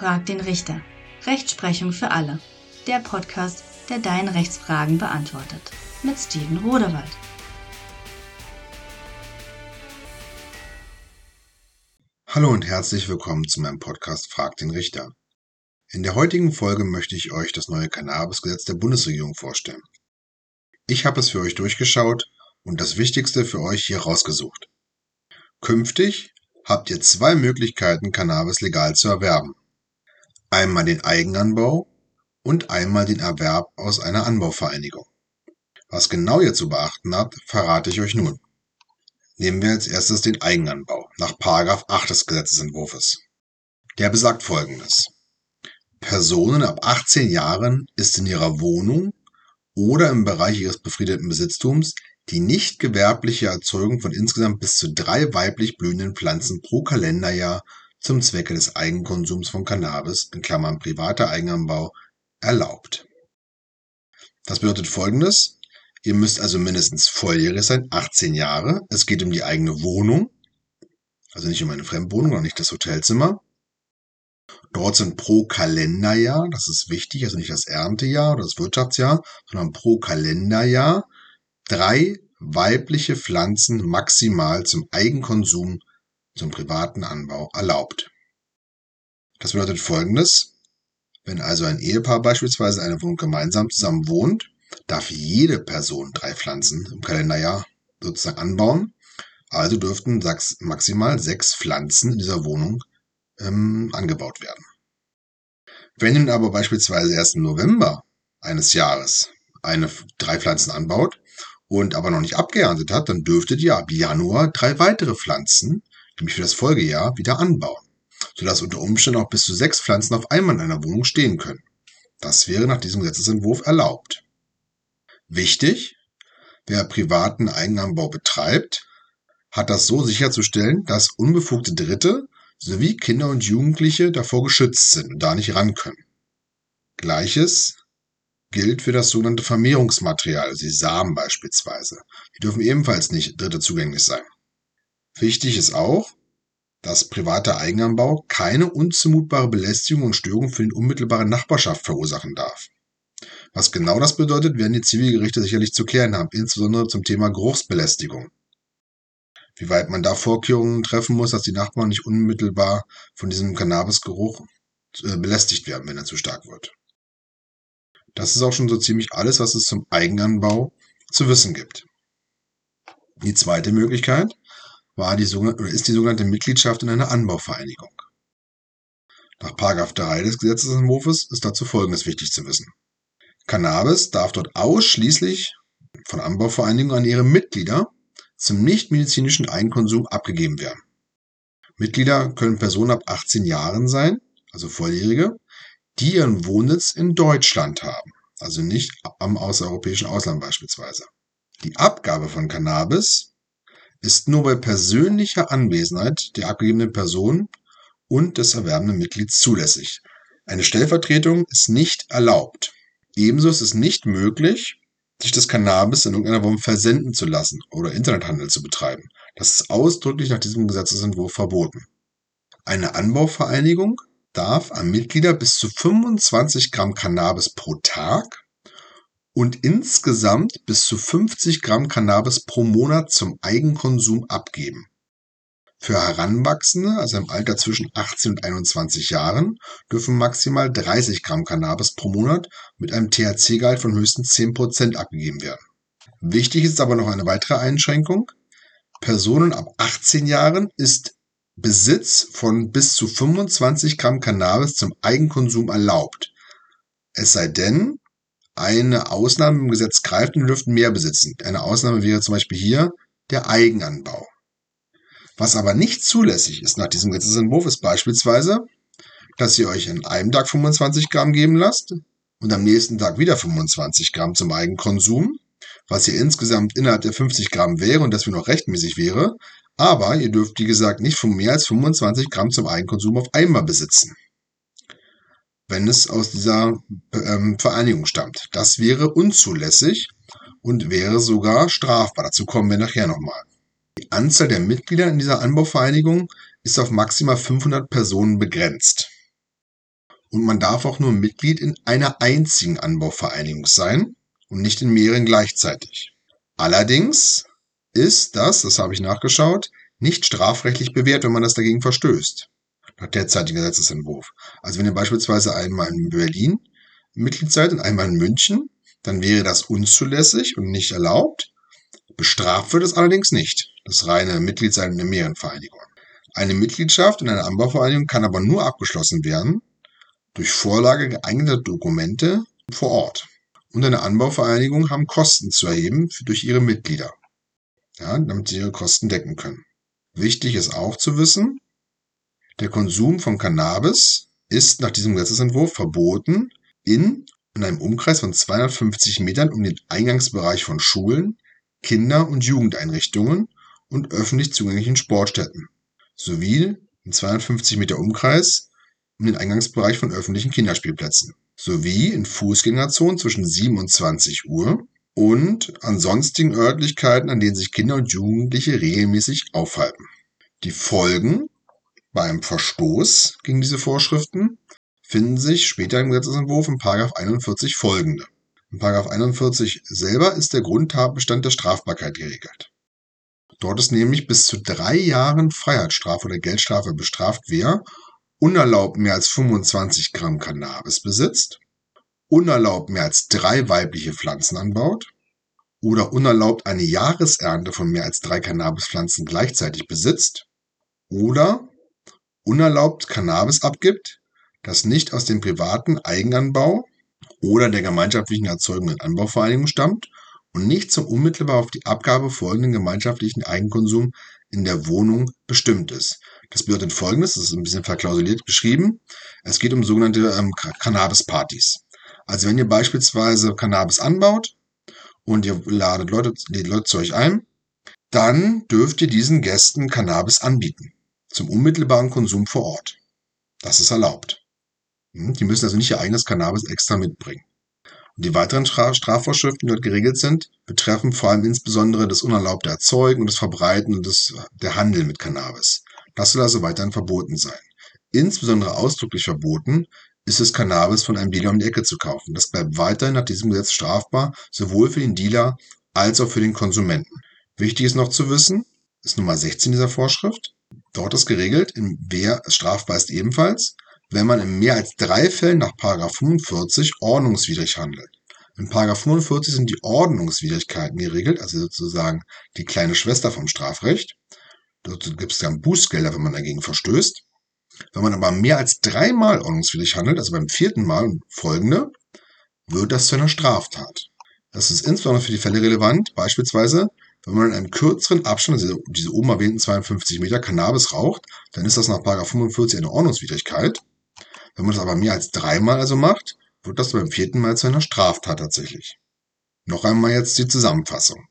Frag den Richter. Rechtsprechung für alle. Der Podcast, der deine Rechtsfragen beantwortet. Mit Steven Rodewald. Hallo und herzlich willkommen zu meinem Podcast Frag den Richter. In der heutigen Folge möchte ich euch das neue Cannabisgesetz der Bundesregierung vorstellen. Ich habe es für euch durchgeschaut und das Wichtigste für euch hier rausgesucht. Künftig habt ihr zwei Möglichkeiten, Cannabis legal zu erwerben. Einmal den Eigenanbau und einmal den Erwerb aus einer Anbauvereinigung. Was genau ihr zu beachten habt, verrate ich euch nun. Nehmen wir als erstes den Eigenanbau nach 8 des Gesetzesentwurfs. Der besagt folgendes. Personen ab 18 Jahren ist in ihrer Wohnung oder im Bereich ihres befriedeten Besitztums die nicht gewerbliche Erzeugung von insgesamt bis zu drei weiblich blühenden Pflanzen pro Kalenderjahr zum Zwecke des Eigenkonsums von Cannabis in Klammern (privater Eigenanbau) erlaubt. Das bedeutet folgendes: Ihr müsst also mindestens volljährig sein, 18 Jahre. Es geht um die eigene Wohnung, also nicht um eine Fremdwohnung oder nicht das Hotelzimmer. Dort sind pro Kalenderjahr, das ist wichtig, also nicht das Erntejahr oder das Wirtschaftsjahr, sondern pro Kalenderjahr drei weibliche Pflanzen maximal zum Eigenkonsum zum privaten Anbau erlaubt. Das bedeutet folgendes. Wenn also ein Ehepaar beispielsweise eine Wohnung gemeinsam zusammen wohnt, darf jede Person drei Pflanzen im Kalenderjahr sozusagen anbauen. Also dürften maximal sechs Pflanzen in dieser Wohnung ähm, angebaut werden. Wenn nun aber beispielsweise erst im November eines Jahres eine drei Pflanzen anbaut und aber noch nicht abgeerntet hat, dann dürftet ihr ab Januar drei weitere Pflanzen nämlich für das Folgejahr, wieder anbauen, sodass unter Umständen auch bis zu sechs Pflanzen auf einmal in einer Wohnung stehen können. Das wäre nach diesem Gesetzesentwurf erlaubt. Wichtig, wer privaten Eigenanbau betreibt, hat das so sicherzustellen, dass unbefugte Dritte sowie Kinder und Jugendliche davor geschützt sind und da nicht ran können. Gleiches gilt für das sogenannte Vermehrungsmaterial, also die Samen beispielsweise. Die dürfen ebenfalls nicht Dritte zugänglich sein. Wichtig ist auch, dass privater Eigenanbau keine unzumutbare Belästigung und Störung für die unmittelbare Nachbarschaft verursachen darf. Was genau das bedeutet, werden die Zivilgerichte sicherlich zu klären haben, insbesondere zum Thema Geruchsbelästigung. Wie weit man da Vorkehrungen treffen muss, dass die Nachbarn nicht unmittelbar von diesem Cannabisgeruch äh, belästigt werden, wenn er zu stark wird. Das ist auch schon so ziemlich alles, was es zum Eigenanbau zu wissen gibt. Die zweite Möglichkeit war die oder ist die sogenannte Mitgliedschaft in einer Anbauvereinigung. Nach 3 des Gesetzesentwurfs ist dazu Folgendes wichtig zu wissen. Cannabis darf dort ausschließlich von Anbauvereinigungen an ihre Mitglieder zum nichtmedizinischen Eigenkonsum abgegeben werden. Mitglieder können Personen ab 18 Jahren sein, also Volljährige, die ihren Wohnsitz in Deutschland haben, also nicht am außereuropäischen Ausland beispielsweise. Die Abgabe von Cannabis ist nur bei persönlicher Anwesenheit der abgegebenen Person und des erwerbenden Mitglieds zulässig. Eine Stellvertretung ist nicht erlaubt. Ebenso ist es nicht möglich, sich das Cannabis in irgendeiner Form versenden zu lassen oder Internethandel zu betreiben. Das ist ausdrücklich nach diesem Gesetzesentwurf verboten. Eine Anbauvereinigung darf an Mitglieder bis zu 25 Gramm Cannabis pro Tag und insgesamt bis zu 50 Gramm Cannabis pro Monat zum Eigenkonsum abgeben. Für Heranwachsende, also im Alter zwischen 18 und 21 Jahren, dürfen maximal 30 Gramm Cannabis pro Monat mit einem THC-Gehalt von höchstens 10 Prozent abgegeben werden. Wichtig ist aber noch eine weitere Einschränkung. Personen ab 18 Jahren ist Besitz von bis zu 25 Gramm Cannabis zum Eigenkonsum erlaubt. Es sei denn, eine Ausnahme im Gesetz greift und dürften mehr besitzen. Eine Ausnahme wäre zum Beispiel hier der Eigenanbau. Was aber nicht zulässig ist nach diesem Gesetzentwurf ist beispielsweise, dass ihr euch an einem Tag 25 Gramm geben lasst und am nächsten Tag wieder 25 Gramm zum Eigenkonsum, was hier insgesamt innerhalb der 50 Gramm wäre und das für noch rechtmäßig wäre. Aber ihr dürft, wie gesagt, nicht von mehr als 25 Gramm zum Eigenkonsum auf einmal besitzen wenn es aus dieser ähm, Vereinigung stammt. Das wäre unzulässig und wäre sogar strafbar. Dazu kommen wir nachher nochmal. Die Anzahl der Mitglieder in dieser Anbauvereinigung ist auf maximal 500 Personen begrenzt. und man darf auch nur Mitglied in einer einzigen Anbauvereinigung sein und nicht in mehreren gleichzeitig. Allerdings ist das, das habe ich nachgeschaut, nicht strafrechtlich bewährt, wenn man das dagegen verstößt. Nach derzeitigen Gesetzesentwurf. Also wenn ihr beispielsweise einmal in Berlin Mitglied seid und einmal in München, dann wäre das unzulässig und nicht erlaubt. Bestraft wird es allerdings nicht. Das reine Mitgliedsein in mehreren Vereinigungen. Eine Mitgliedschaft in einer Anbauvereinigung kann aber nur abgeschlossen werden durch Vorlage geeigneter Dokumente vor Ort. Und eine Anbauvereinigung haben Kosten zu erheben durch ihre Mitglieder, ja, damit sie ihre Kosten decken können. Wichtig ist auch zu wissen, der Konsum von Cannabis ist nach diesem Gesetzentwurf verboten in, in einem Umkreis von 250 Metern um den Eingangsbereich von Schulen, Kinder- und Jugendeinrichtungen und öffentlich zugänglichen Sportstätten sowie in 250 Meter Umkreis um den Eingangsbereich von öffentlichen Kinderspielplätzen sowie in Fußgängerzonen zwischen 27 Uhr und an sonstigen Örtlichkeiten, an denen sich Kinder und Jugendliche regelmäßig aufhalten. Die Folgen beim Verstoß gegen diese Vorschriften finden sich später im Gesetzentwurf in 41 folgende. In 41 selber ist der Grundtatbestand der Strafbarkeit geregelt. Dort ist nämlich bis zu drei Jahren Freiheitsstrafe oder Geldstrafe bestraft, wer unerlaubt mehr als 25 Gramm Cannabis besitzt, unerlaubt mehr als drei weibliche Pflanzen anbaut oder unerlaubt eine Jahresernte von mehr als drei Cannabispflanzen gleichzeitig besitzt oder unerlaubt Cannabis abgibt, das nicht aus dem privaten Eigenanbau oder der gemeinschaftlichen Erzeugung in Anbauvereinigung stammt und nicht zum unmittelbar auf die Abgabe folgenden gemeinschaftlichen Eigenkonsum in der Wohnung bestimmt ist. Das bedeutet folgendes, das ist ein bisschen verklausuliert beschrieben. Es geht um sogenannte ähm, Cannabis-Partys. Also wenn ihr beispielsweise Cannabis anbaut und ihr ladet Leute, die Leute zu euch ein, dann dürft ihr diesen Gästen Cannabis anbieten. Zum unmittelbaren Konsum vor Ort. Das ist erlaubt. Hm, die müssen also nicht ihr eigenes Cannabis extra mitbringen. Und die weiteren Strafvorschriften, die dort geregelt sind, betreffen vor allem insbesondere das unerlaubte Erzeugen und das Verbreiten und das, der Handel mit Cannabis. Das soll also weiterhin verboten sein. Insbesondere ausdrücklich verboten ist es, Cannabis von einem Dealer um die Ecke zu kaufen. Das bleibt weiterhin nach diesem Gesetz strafbar, sowohl für den Dealer als auch für den Konsumenten. Wichtig ist noch zu wissen, ist Nummer 16 dieser Vorschrift. Dort ist geregelt, in wer strafbar ist ebenfalls, wenn man in mehr als drei Fällen nach 45 ordnungswidrig handelt. In 45 sind die Ordnungswidrigkeiten geregelt, also sozusagen die kleine Schwester vom Strafrecht. Dort gibt es dann Bußgelder, wenn man dagegen verstößt. Wenn man aber mehr als dreimal ordnungswidrig handelt, also beim vierten Mal und folgende, wird das zu einer Straftat. Das ist insbesondere für die Fälle relevant, beispielsweise, wenn man in einem kürzeren Abstand, also diese oben erwähnten 52 Meter Cannabis raucht, dann ist das nach 45 eine Ordnungswidrigkeit. Wenn man das aber mehr als dreimal also macht, wird das beim vierten Mal zu einer Straftat tatsächlich. Noch einmal jetzt die Zusammenfassung.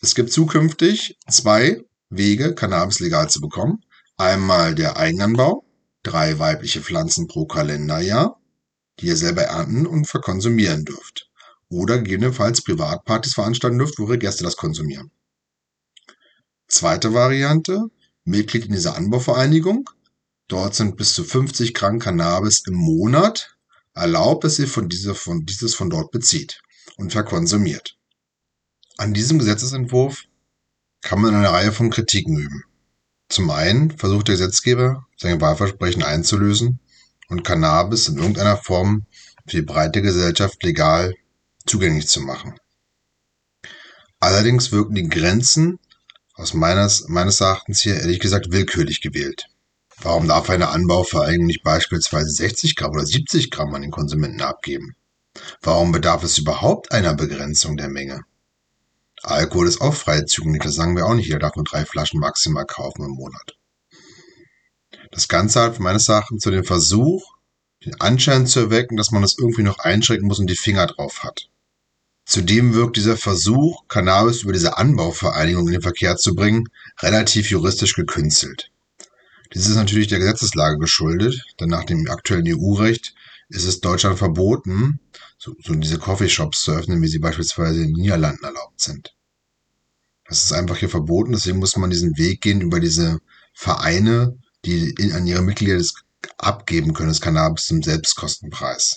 Es gibt zukünftig zwei Wege, Cannabis legal zu bekommen. Einmal der Eigenanbau, drei weibliche Pflanzen pro Kalenderjahr, die ihr selber ernten und verkonsumieren dürft. Oder gegebenenfalls Privatpartys veranstalten dürft, wo ihre Gäste das konsumieren. Zweite Variante, Mitglied in dieser Anbauvereinigung. Dort sind bis zu 50 Gramm Cannabis im Monat erlaubt, dass ihr von dieser, von, dieses von dort bezieht und verkonsumiert. An diesem Gesetzesentwurf kann man eine Reihe von Kritiken üben. Zum einen versucht der Gesetzgeber, seine Wahlversprechen einzulösen und Cannabis in irgendeiner Form für die breite Gesellschaft legal zugänglich zu machen. Allerdings wirken die Grenzen aus meines, meines Erachtens hier ehrlich gesagt willkürlich gewählt. Warum darf eine Anbauvereinigung nicht beispielsweise 60 Gramm oder 70 Gramm an den Konsumenten abgeben? Warum bedarf es überhaupt einer Begrenzung der Menge? Alkohol ist auch frei zugänglich, das sagen wir auch nicht. Jeder darf nur drei Flaschen maximal kaufen im Monat. Das Ganze hat meines Erachtens zu dem Versuch, den Anschein zu erwecken, dass man das irgendwie noch einschränken muss und die Finger drauf hat. Zudem wirkt dieser Versuch, Cannabis über diese Anbauvereinigung in den Verkehr zu bringen, relativ juristisch gekünstelt. Dies ist natürlich der Gesetzeslage geschuldet, denn nach dem aktuellen EU-Recht ist es Deutschland verboten, so, so diese Coffeeshops zu öffnen, wie sie beispielsweise in den Niederlanden erlaubt sind. Das ist einfach hier verboten, deswegen muss man diesen Weg gehen über diese Vereine, die in, an ihre Mitglieder das abgeben können, das Cannabis zum Selbstkostenpreis.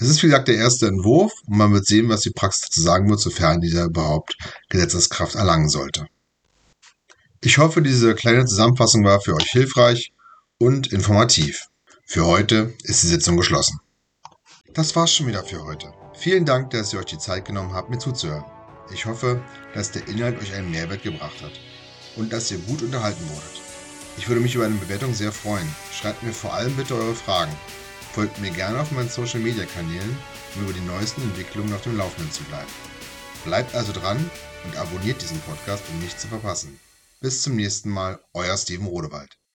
Es ist wie gesagt der erste Entwurf und man wird sehen, was die Praxis dazu sagen wird, sofern dieser überhaupt Gesetzeskraft erlangen sollte. Ich hoffe, diese kleine Zusammenfassung war für euch hilfreich und informativ. Für heute ist die Sitzung geschlossen. Das war's schon wieder für heute. Vielen Dank, dass ihr euch die Zeit genommen habt, mir zuzuhören. Ich hoffe, dass der Inhalt euch einen Mehrwert gebracht hat und dass ihr gut unterhalten wurdet. Ich würde mich über eine Bewertung sehr freuen. Schreibt mir vor allem bitte eure Fragen. Folgt mir gerne auf meinen Social Media Kanälen, um über die neuesten Entwicklungen auf dem Laufenden zu bleiben. Bleibt also dran und abonniert diesen Podcast, um nichts zu verpassen. Bis zum nächsten Mal, euer Steven Rodewald.